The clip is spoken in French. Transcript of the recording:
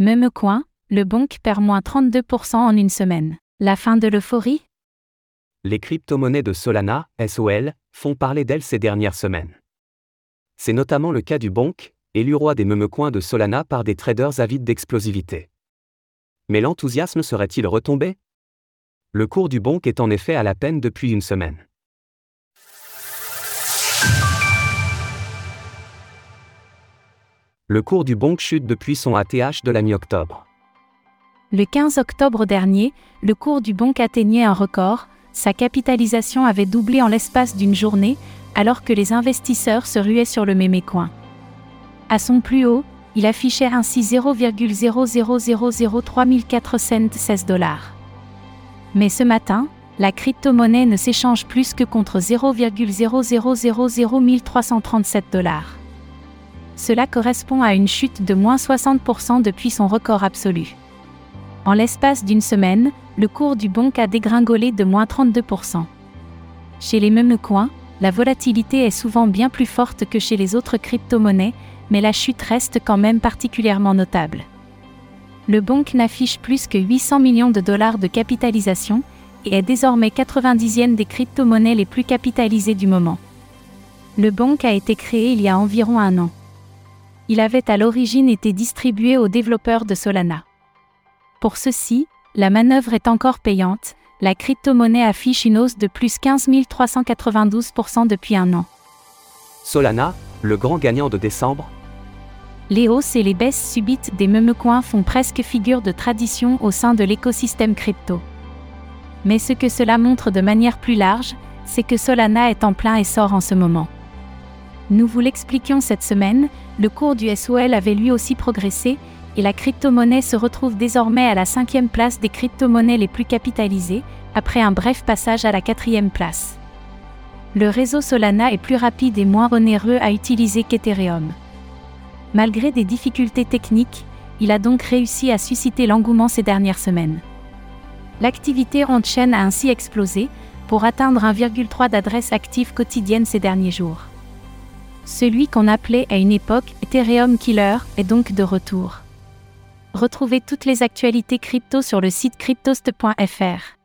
Même coin, le Bonk perd moins 32% en une semaine. La fin de l'euphorie? Les crypto-monnaies de Solana, SOL, font parler d'elles ces dernières semaines. C'est notamment le cas du Bonk, élu roi des meumecoins de Solana par des traders avides d'explosivité. Mais l'enthousiasme serait-il retombé? Le cours du Bonk est en effet à la peine depuis une semaine. Le cours du Bonk chute depuis son ATH de la mi-octobre. Le 15 octobre dernier, le cours du Bonk atteignait un record, sa capitalisation avait doublé en l'espace d'une journée, alors que les investisseurs se ruaient sur le mémécoin. À son plus haut, il affichait ainsi 0,0003416 dollars. Mais ce matin, la crypto-monnaie ne s'échange plus que contre 0,0000337 dollars. Cela correspond à une chute de moins 60% depuis son record absolu. En l'espace d'une semaine, le cours du Bonk a dégringolé de moins 32%. Chez les mêmes coins, la volatilité est souvent bien plus forte que chez les autres crypto-monnaies, mais la chute reste quand même particulièrement notable. Le Bonk n'affiche plus que 800 millions de dollars de capitalisation et est désormais 90e des crypto-monnaies les plus capitalisées du moment. Le Bonk a été créé il y a environ un an il avait à l'origine été distribué aux développeurs de Solana. Pour ceux-ci, la manœuvre est encore payante, la crypto-monnaie affiche une hausse de plus 15 392% depuis un an. Solana, le grand gagnant de décembre Les hausses et les baisses subites des memecoins font presque figure de tradition au sein de l'écosystème crypto. Mais ce que cela montre de manière plus large, c'est que Solana est en plein essor en ce moment. Nous vous l'expliquions cette semaine, le cours du SOL avait lui aussi progressé, et la crypto-monnaie se retrouve désormais à la cinquième place des crypto-monnaies les plus capitalisées, après un bref passage à la quatrième place. Le réseau Solana est plus rapide et moins onéreux à utiliser qu'Ethereum. Malgré des difficultés techniques, il a donc réussi à susciter l'engouement ces dernières semaines. L'activité on-chain a ainsi explosé, pour atteindre 1,3 d'adresses actives quotidiennes ces derniers jours. Celui qu'on appelait à une époque Ethereum Killer est donc de retour. Retrouvez toutes les actualités crypto sur le site cryptost.fr.